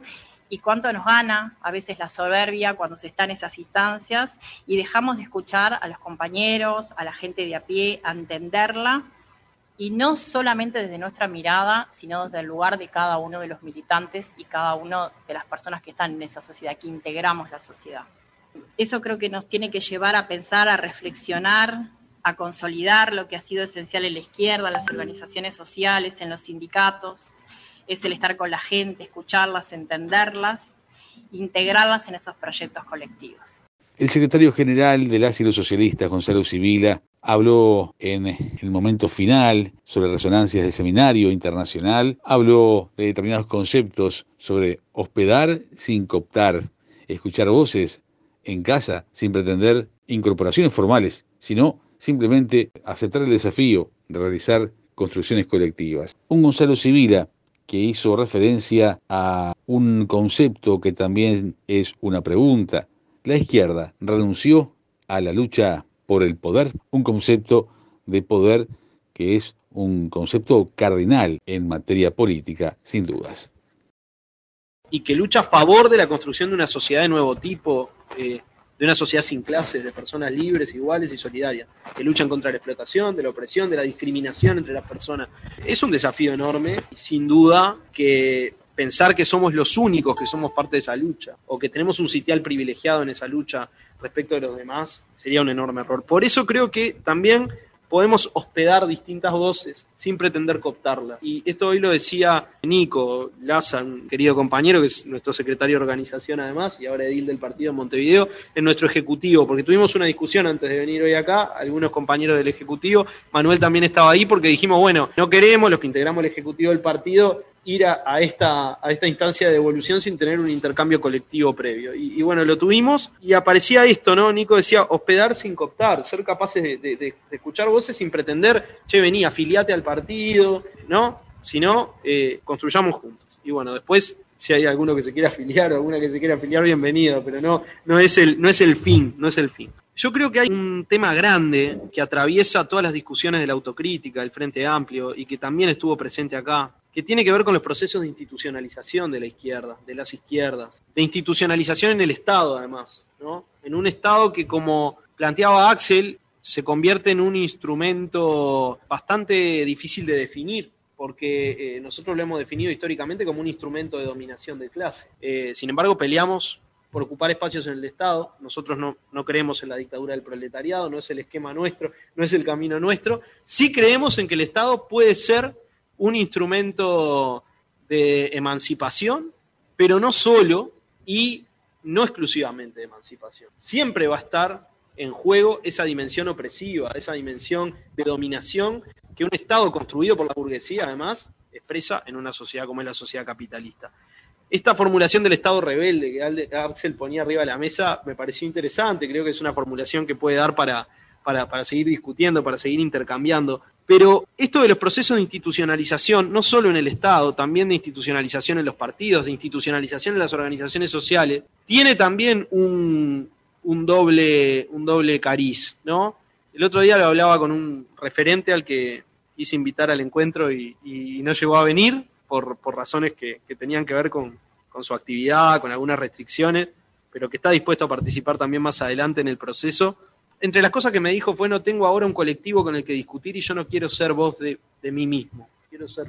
y cuánto nos gana a veces la soberbia cuando se está en esas instancias y dejamos de escuchar a los compañeros, a la gente de a pie, a entenderla y no solamente desde nuestra mirada, sino desde el lugar de cada uno de los militantes y cada una de las personas que están en esa sociedad, que integramos la sociedad. Eso creo que nos tiene que llevar a pensar, a reflexionar, a consolidar lo que ha sido esencial en la izquierda, en las organizaciones sociales, en los sindicatos, es el estar con la gente, escucharlas, entenderlas, integrarlas en esos proyectos colectivos. El secretario general del Asilo Socialista, Gonzalo Sibila, habló en el momento final sobre resonancias del seminario internacional, habló de determinados conceptos sobre hospedar sin cooptar, escuchar voces en casa sin pretender incorporaciones formales, sino simplemente aceptar el desafío de realizar construcciones colectivas. Un Gonzalo Sibila que hizo referencia a un concepto que también es una pregunta. La izquierda renunció a la lucha por el poder, un concepto de poder que es un concepto cardinal en materia política, sin dudas. Y que lucha a favor de la construcción de una sociedad de nuevo tipo, eh, de una sociedad sin clases, de personas libres, iguales y solidarias, que luchan contra la explotación, de la opresión, de la discriminación entre las personas. Es un desafío enorme y sin duda que pensar que somos los únicos que somos parte de esa lucha o que tenemos un sitial privilegiado en esa lucha respecto de los demás sería un enorme error. Por eso creo que también podemos hospedar distintas voces sin pretender cooptarlas. Y esto hoy lo decía Nico Laza, un querido compañero, que es nuestro secretario de organización además, y ahora edil del partido en Montevideo, en nuestro ejecutivo, porque tuvimos una discusión antes de venir hoy acá, algunos compañeros del ejecutivo, Manuel también estaba ahí, porque dijimos, bueno, no queremos, los que integramos el ejecutivo del partido, ir a, esta, a esta instancia de devolución sin tener un intercambio colectivo previo. Y, bueno, lo tuvimos y aparecía esto, ¿no? Nico decía, hospedar sin cooptar, ser capaces de, escuchar voces sin pretender, che, vení, afiliate al partido, ¿no? Sino, eh, construyamos juntos. Y bueno, después, si hay alguno que se quiera afiliar o alguna que se quiera afiliar, bienvenido, pero no, no, es, el, no es el fin, no es el fin. Yo creo que hay un tema grande que atraviesa todas las discusiones de la autocrítica, del Frente Amplio, y que también estuvo presente acá, que tiene que ver con los procesos de institucionalización de la izquierda, de las izquierdas, de institucionalización en el Estado, además, ¿no? En un Estado que, como planteaba Axel, se convierte en un instrumento bastante difícil de definir, porque eh, nosotros lo hemos definido históricamente como un instrumento de dominación de clase. Eh, sin embargo, peleamos por ocupar espacios en el Estado. Nosotros no, no, creemos en la dictadura del proletariado, no es el esquema nuestro, no es el camino nuestro. Sí creemos en que el Estado puede ser un instrumento de emancipación, pero no solo y no exclusivamente de emancipación. Siempre va a estar en juego esa dimensión opresiva, esa dimensión de dominación que un Estado construido por la burguesía, además, expresa en una sociedad como es la sociedad capitalista. Esta formulación del Estado rebelde que Axel ponía arriba de la mesa me pareció interesante, creo que es una formulación que puede dar para, para, para seguir discutiendo, para seguir intercambiando. Pero esto de los procesos de institucionalización, no solo en el Estado, también de institucionalización en los partidos, de institucionalización en las organizaciones sociales, tiene también un, doble, un doble cariz, ¿no? El otro día lo hablaba con un referente al que quise invitar al encuentro y, no llegó a venir por, razones que, que, tenían que ver con, con su actividad, con algunas restricciones, pero que está dispuesto a participar también más adelante en el proceso entre las cosas que me dijo fue, no tengo ahora un colectivo con el que discutir y yo no quiero ser voz de, mí mismo. Quiero ser,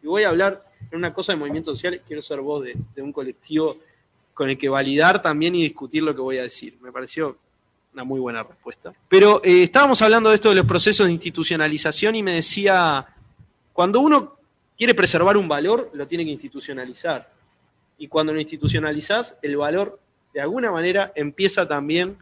si voy a hablar en una cosa de movimientos sociales, quiero ser voz de, un colectivo con el que validar también y discutir lo que voy a decir. Me pareció una muy buena respuesta. Pero eh, estábamos hablando de esto de los procesos de institucionalización y me decía, cuando uno quiere preservar un valor, lo tiene que institucionalizar. Y cuando lo institucionalizás, el valor de alguna manera empieza también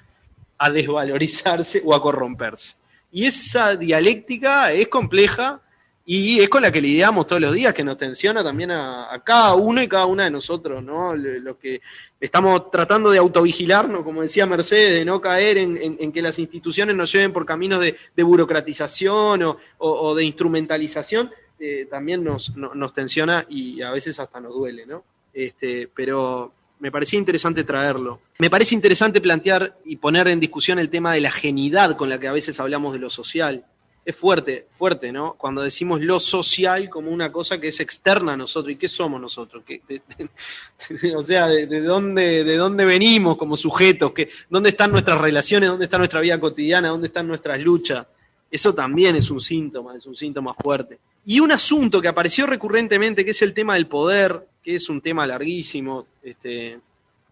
a desvalorizarse o a corromperse. Y esa dialéctica es compleja y es con la que lidiamos todos los días, que nos tensiona también a, cada uno y cada una de nosotros, ¿no? Lo, que estamos tratando de autovigilarnos, como decía Mercedes, de no caer en, que las instituciones nos lleven por caminos de, burocratización o, de instrumentalización, eh, también nos, nos, tensiona y a veces hasta nos duele, ¿no? Este, pero me parecía interesante traerlo. Me parece interesante plantear y poner en discusión el tema de la genidad con la que a veces hablamos de lo social. Es fuerte, fuerte, ¿no? Cuando decimos lo social como una cosa que es externa a nosotros. ¿Y qué somos nosotros? o sea, de, dónde, ¿de dónde venimos como sujetos? ¿Qué, ¿Dónde están nuestras relaciones? ¿Dónde está nuestra vida cotidiana? ¿Dónde están nuestras luchas? Eso también es un síntoma, es un síntoma fuerte. Y un asunto que apareció recurrentemente, que es el tema del poder, que es un tema larguísimo. Este,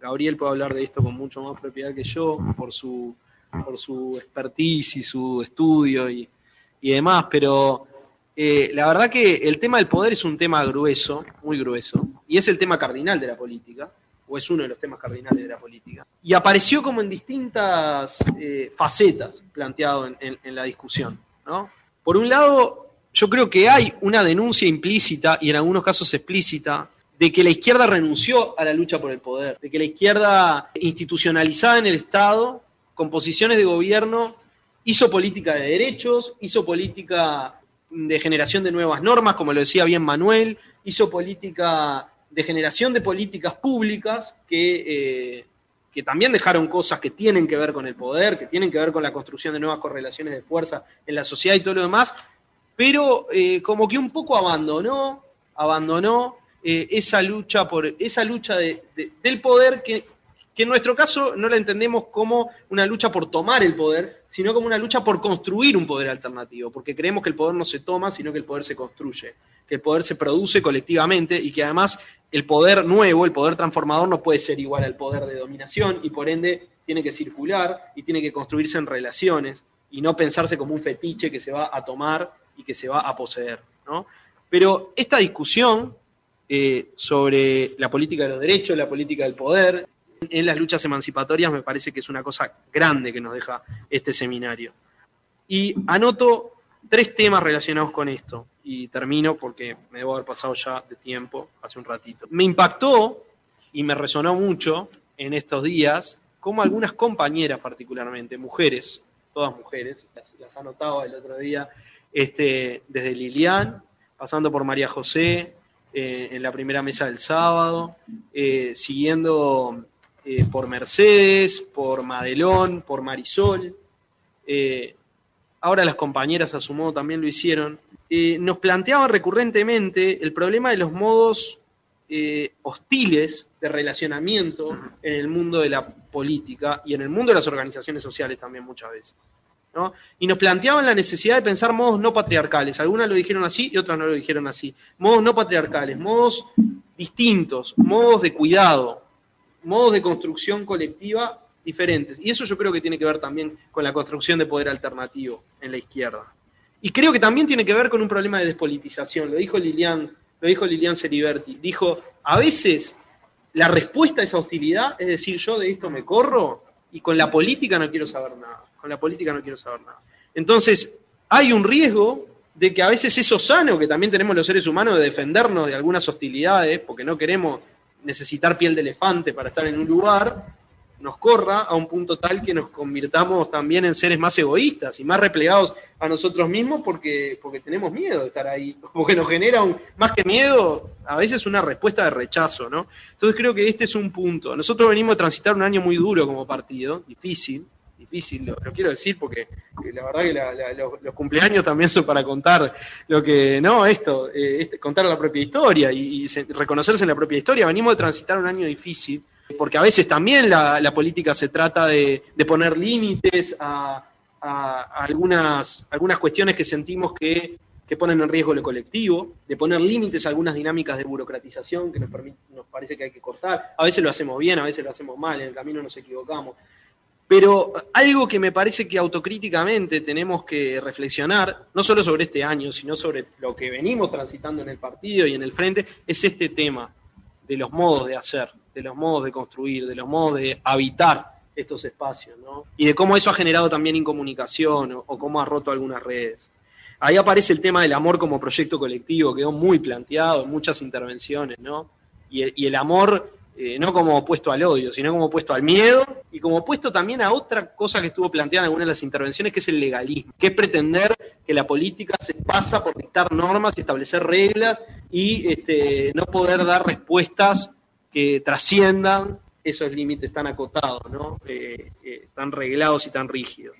Gabriel puede hablar de esto con mucho más propiedad que yo, por su, por su expertise y su estudio y, demás, pero eh, la verdad que el tema del poder es un tema grueso, muy grueso, y es el tema cardinal de la política, o es uno de los temas cardinales de la política. Y apareció como en distintas eh, facetas planteado en, en la discusión. ¿no? Por un lado, yo creo que hay una denuncia implícita y en algunos casos explícita de que la izquierda renunció a la lucha por el poder, de que la izquierda institucionalizada en el Estado, con posiciones de gobierno, hizo política de derechos, hizo política de generación de nuevas normas, como lo decía bien Manuel, hizo política de generación de políticas públicas que, eh, que también dejaron cosas que tienen que ver con el poder, que tienen que ver con la construcción de nuevas correlaciones de fuerza en la sociedad y todo lo demás, pero eh, como que un poco abandonó, abandonó eh, esa lucha por esa lucha del poder que, en nuestro caso no la entendemos como una lucha por tomar el poder, sino como una lucha por construir un poder alternativo, porque creemos que el poder no se toma, sino que el poder se construye, que el poder se produce colectivamente y que además el poder nuevo, el poder transformador no puede ser igual al poder de dominación y por ende tiene que circular y tiene que construirse en relaciones y no pensarse como un fetiche que se va a tomar y que se va a poseer. ¿no? Pero esta discusión eh, sobre la política de los derechos, la política del poder, en las luchas emancipatorias me parece que es una cosa grande que nos deja este seminario. Y anoto tres temas relacionados con esto, y termino porque me debo haber pasado ya de tiempo, hace un ratito. Me impactó y me resonó mucho en estos días como algunas compañeras particularmente, mujeres, todas mujeres, las, las anotaba el otro día este, desde Lilian, pasando por María José, eh, en la primera mesa del sábado, eh, siguiendo eh, por Mercedes, por Madelón, por Marisol. Ahora las compañeras a su modo también lo hicieron. Nos planteaban recurrentemente el problema de los modos hostiles de relacionamiento en el mundo de la política y en el mundo de las organizaciones sociales también muchas veces. Y nos planteaban la necesidad de pensar modos no patriarcales. Algunas lo dijeron así y otras no lo dijeron así. Modos no patriarcales, modos distintos, modos de cuidado, modos de construcción colectiva diferentes. Y eso yo creo que tiene que ver también con la construcción de poder alternativo en la izquierda. Y creo que también tiene que ver con un problema de despolitización. Lo dijo Lilian, lo dijo Lilian. Dijo, a veces la respuesta a esa hostilidad es decir, yo de esto me corro y con la política no quiero saber nada con la política no quiero saber nada. Entonces, hay un riesgo de que a veces eso sano que también tenemos los seres humanos de defendernos de algunas hostilidades, porque no queremos necesitar piel de elefante para estar en un lugar, nos corra a un punto tal que nos convirtamos también en seres más egoístas y más replegados a nosotros mismos porque, porque tenemos miedo de estar ahí. Como que nos genera un, más que miedo, a veces una respuesta de rechazo, ¿no? Entonces creo que este es un punto. Nosotros venimos a transitar un año muy duro como partido, difícil, difícil, lo, quiero decir porque la verdad que los, cumpleaños también son para contar lo que, no, esto, eh, este, contar la propia historia y, reconocerse en la propia historia. Venimos de transitar un año difícil, porque a veces también la, política se trata de, poner límites a, algunas, cuestiones que sentimos que, ponen en riesgo lo colectivo, de poner límites a algunas dinámicas de burocratización que nos, nos parece que hay que cortar. A veces lo hacemos bien, a veces lo hacemos mal, en el camino nos equivocamos. Pero algo que me parece que autocríticamente tenemos que reflexionar, no solo sobre este año, sino sobre lo que venimos transitando en el partido y en el frente, es este tema de los modos de hacer, de los modos de construir, de los modos de habitar estos espacios, ¿no? Y de cómo eso ha generado también incomunicación o, cómo ha roto algunas redes. Ahí aparece el tema del amor como proyecto colectivo, quedó muy planteado en muchas intervenciones, ¿no? Y el amor eh, no como opuesto al odio, sino como opuesto al miedo y como opuesto también a otra cosa que estuvo planteada en algunas de las intervenciones, que es el legalismo, que es pretender que la política se pasa por dictar normas y establecer reglas y este, no poder dar respuestas que trasciendan esos límites tan acotados, ¿no? Eh, eh, tan reglados y tan rígidos.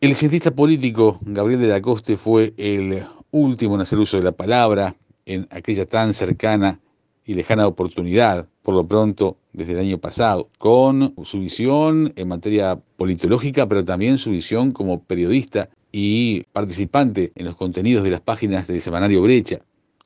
El cientista político Gabriel de la Coste fue el último en hacer uso de la palabra en aquella tan cercana y lejana oportunidad, por lo pronto desde el año pasado, con su visión en materia politológica, pero también su visión como periodista y participante en los contenidos de las páginas del semanario Brecha.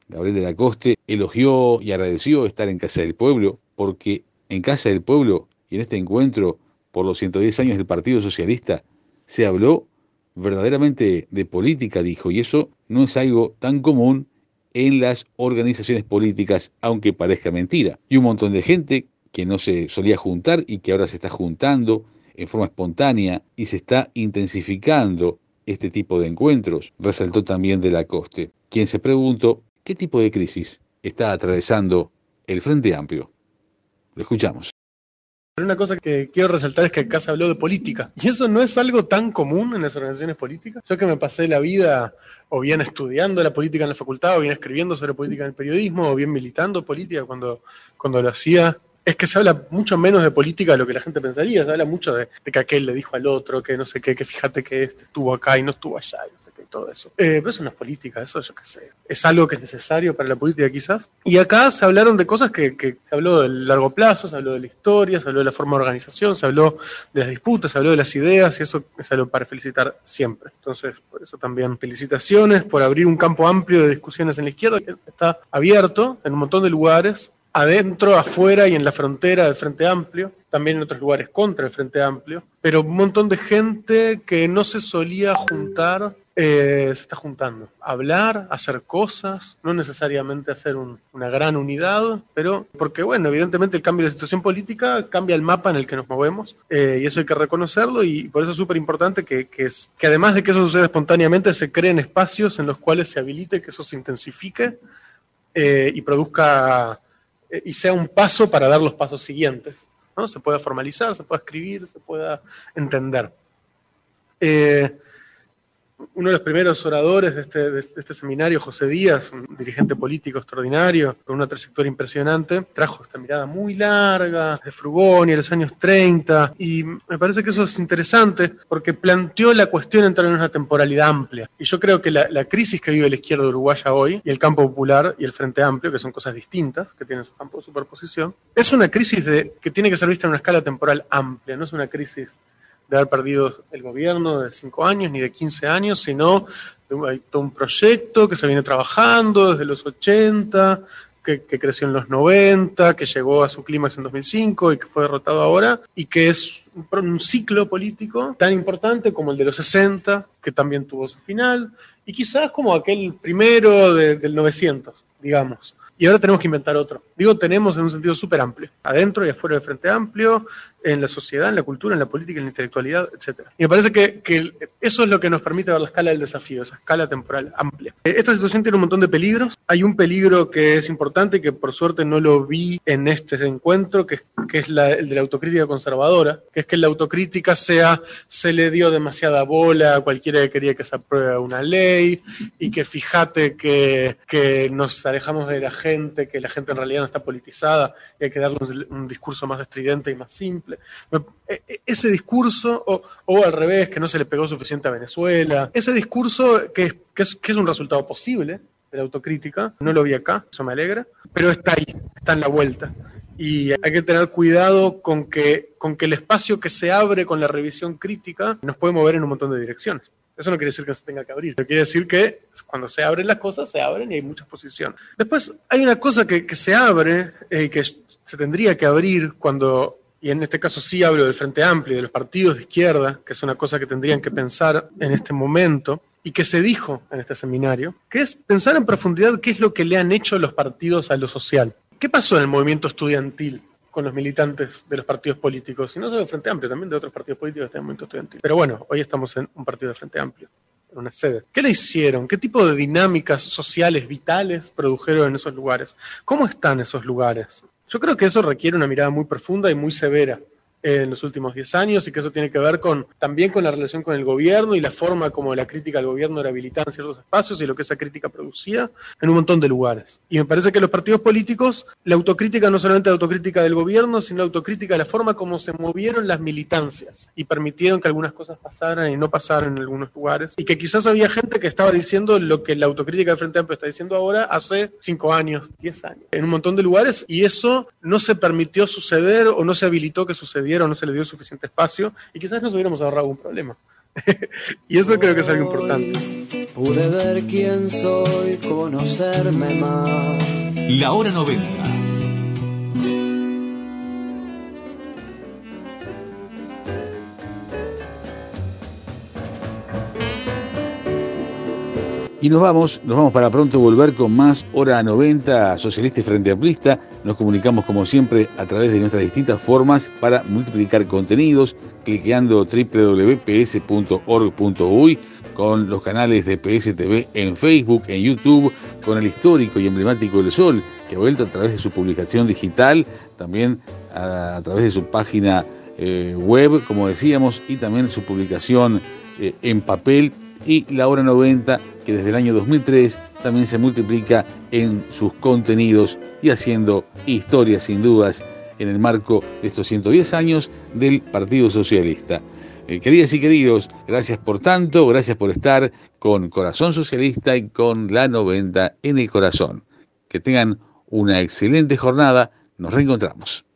Gabriel de la elogió y agradeció estar en Casa del Pueblo, porque en Casa del Pueblo y en este encuentro por los 110 años del Partido Socialista se habló verdaderamente de política, dijo, y eso no es algo tan común en las organizaciones políticas, aunque parezca mentira. Y un montón de gente que no se solía juntar y que ahora se está juntando en forma espontánea y se está intensificando este tipo de encuentros, resaltó también de la Coste, quien se preguntó qué tipo de crisis está atravesando el Frente Amplio. Lo escuchamos. Una cosa que quiero resaltar es que acá se habló de política. Y eso no es algo tan común en las organizaciones políticas. Yo que me pasé la vida o bien estudiando la política en la facultad, o bien escribiendo sobre política en el periodismo, o bien militando política cuando, cuando lo hacía, es que se habla mucho menos de política de lo que la gente pensaría. Se habla mucho de, que aquel le dijo al otro, que no sé qué, que fíjate que este estuvo acá y no estuvo allá todo eso. Eh, pero eso no es política, eso yo qué sé. Es algo que es necesario para la política quizás. Y acá se hablaron de cosas que, se habló del largo plazo, se habló de la historia, se habló de la forma de organización, se habló de las disputas, se habló de las ideas y eso es algo para felicitar siempre. Entonces, por eso también felicitaciones por abrir un campo amplio de discusiones en la izquierda que está abierto en un montón de lugares adentro, afuera y en la frontera del Frente Amplio, también en otros lugares contra el Frente Amplio, pero un montón de gente que no se solía juntar eh, se está juntando. Hablar, hacer cosas, no necesariamente hacer una gran unidad, pero porque, bueno, evidentemente el cambio de situación política cambia el mapa en el que nos movemos eh, y eso hay que reconocerlo y por eso es súper importante que, que, además de que eso suceda espontáneamente, se creen espacios en los cuales se habilite, que eso se intensifique eh, y produzca y sea un paso para dar los pasos siguientes. ¿no? Se pueda formalizar, se pueda escribir, se pueda entender. Uno de los primeros oradores de este, de este, seminario, José Díaz, un dirigente político extraordinario, con una trayectoria impresionante, trajo esta mirada muy larga de Frugoni a los años 30, y me parece que eso es interesante porque planteó la cuestión en términos de una temporalidad amplia. Y yo creo que la, la crisis que vive la izquierda uruguaya hoy, y el campo popular y el Frente Amplio, que son cosas distintas, que tienen su campo de superposición, es una crisis de, que tiene que ser vista en una escala temporal amplia, no es una crisis de haber perdido el gobierno de cinco años ni de 15 años, sino de un proyecto que se viene trabajando desde los 80, que, creció en los 90, que llegó a su clímax en 2005 y que fue derrotado ahora, y que es un, ciclo político tan importante como el de los 60, que también tuvo su final, y quizás como aquel primero del 900, digamos y ahora tenemos que inventar otro. Digo, tenemos en un sentido súper amplio, adentro y afuera del Frente Amplio, en la sociedad, en la cultura, en la política, en la intelectualidad, etc. Y me parece que, eso es lo que nos permite ver la escala del desafío, esa escala temporal amplia. Esta situación tiene un montón de peligros. Hay un peligro que es importante, que por suerte no lo vi en este encuentro, que, que es el de la autocrítica conservadora, que es que la autocrítica sea, se le dio demasiada bola a cualquiera que quería que se apruebe una ley, y que fíjate que, que nos alejamos de la gente, que la gente en realidad no está politizada, y hay que darle un, un discurso más estridente y más simple. E, e, ese discurso, o, al revés, que no se le pegó suficiente a Venezuela, ese discurso que, es, que es un resultado posible de la autocrítica, no lo vi acá, eso me alegra, pero está ahí, está en la vuelta. Y hay que tener cuidado con que, con que el espacio que se abre con la revisión crítica nos puede mover en un montón de direcciones. Eso no quiere decir que se tenga que abrir, pero quiere decir que cuando se abren las cosas, se abren y hay muchas posiciones. Después hay una cosa que, se abre y eh, que se tendría que abrir cuando y en este caso sí hablo del Frente Amplio, de los partidos de izquierda, que es una cosa que tendrían que pensar en este momento, y que se dijo en este seminario, que es pensar en profundidad qué es lo que le han hecho los partidos a lo social. ¿Qué pasó en el movimiento estudiantil con los militantes de los partidos políticos? Y no solo del Frente Amplio, también de otros partidos políticos de este movimiento estudiantil. Pero bueno, hoy estamos en un partido de Frente Amplio, en una sede. ¿Qué le hicieron? ¿Qué tipo de dinámicas sociales vitales produjeron en esos lugares? ¿Cómo están esos lugares? Yo creo que eso requiere una mirada muy profunda y muy severa en los últimos 10 años y que eso tiene que ver con también con la relación con el gobierno y la forma como la crítica al gobierno era habilitada en ciertos espacios y lo que esa crítica producía en un montón de lugares. Y me parece que los partidos políticos, la autocrítica no solamente la autocrítica del gobierno, sino la autocrítica de la forma como se movieron las militancias y permitieron que algunas cosas pasaran y no pasaran en algunos lugares. Y que quizás había gente que estaba diciendo lo que la autocrítica del Frente Amplio está diciendo ahora hace 5 años, 10 años, en un montón de lugares y eso no se permitió suceder o no se habilitó que sucediera no se le dio suficiente espacio y quizás nos hubiéramos ahorrado un problema. y eso creo que es algo importante. Pude ver quién soy, conocerme más. La hora 90 Y nos vamos, nos vamos para pronto volver con más Hora 90 Socialista y Frente Amplista. Nos comunicamos como siempre a través de nuestras distintas formas para multiplicar contenidos, cliqueando www.ps.org.uy con los canales de PSTV en Facebook, en YouTube, con el histórico y emblemático El Sol, que ha vuelto a través de su publicación digital, también a, través de su página eh, web, como decíamos, y también su publicación eh, en papel y la hora 90 que desde el año 2003 también se multiplica en sus contenidos y haciendo historia sin dudas en el marco de estos 110 años del Partido Socialista. Eh, queridas y queridos, gracias por tanto, gracias por estar con Corazón Socialista y con la 90 en el corazón. Que tengan una excelente jornada, nos reencontramos.